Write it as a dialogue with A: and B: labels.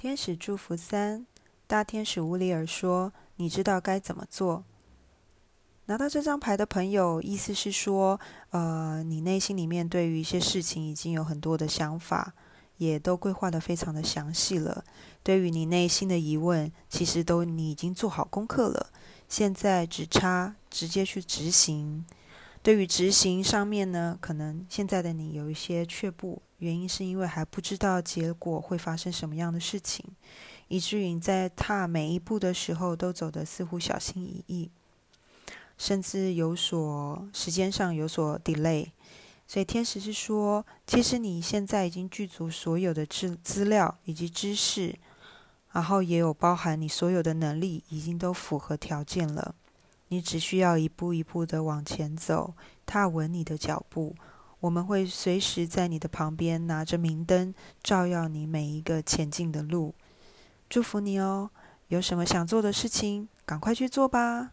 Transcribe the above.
A: 天使祝福三，大天使乌里尔说：“你知道该怎么做。”拿到这张牌的朋友，意思是说，呃，你内心里面对于一些事情已经有很多的想法，也都规划的非常的详细了。对于你内心的疑问，其实都你已经做好功课了，现在只差直接去执行。对于执行上面呢，可能现在的你有一些却步，原因是因为还不知道结果会发生什么样的事情，以至于你在踏每一步的时候都走得似乎小心翼翼，甚至有所时间上有所 delay。所以天使是说，其实你现在已经具足所有的资资料以及知识，然后也有包含你所有的能力，已经都符合条件了。你只需要一步一步的往前走，踏稳你的脚步。我们会随时在你的旁边，拿着明灯，照耀你每一个前进的路。祝福你哦！有什么想做的事情，赶快去做吧。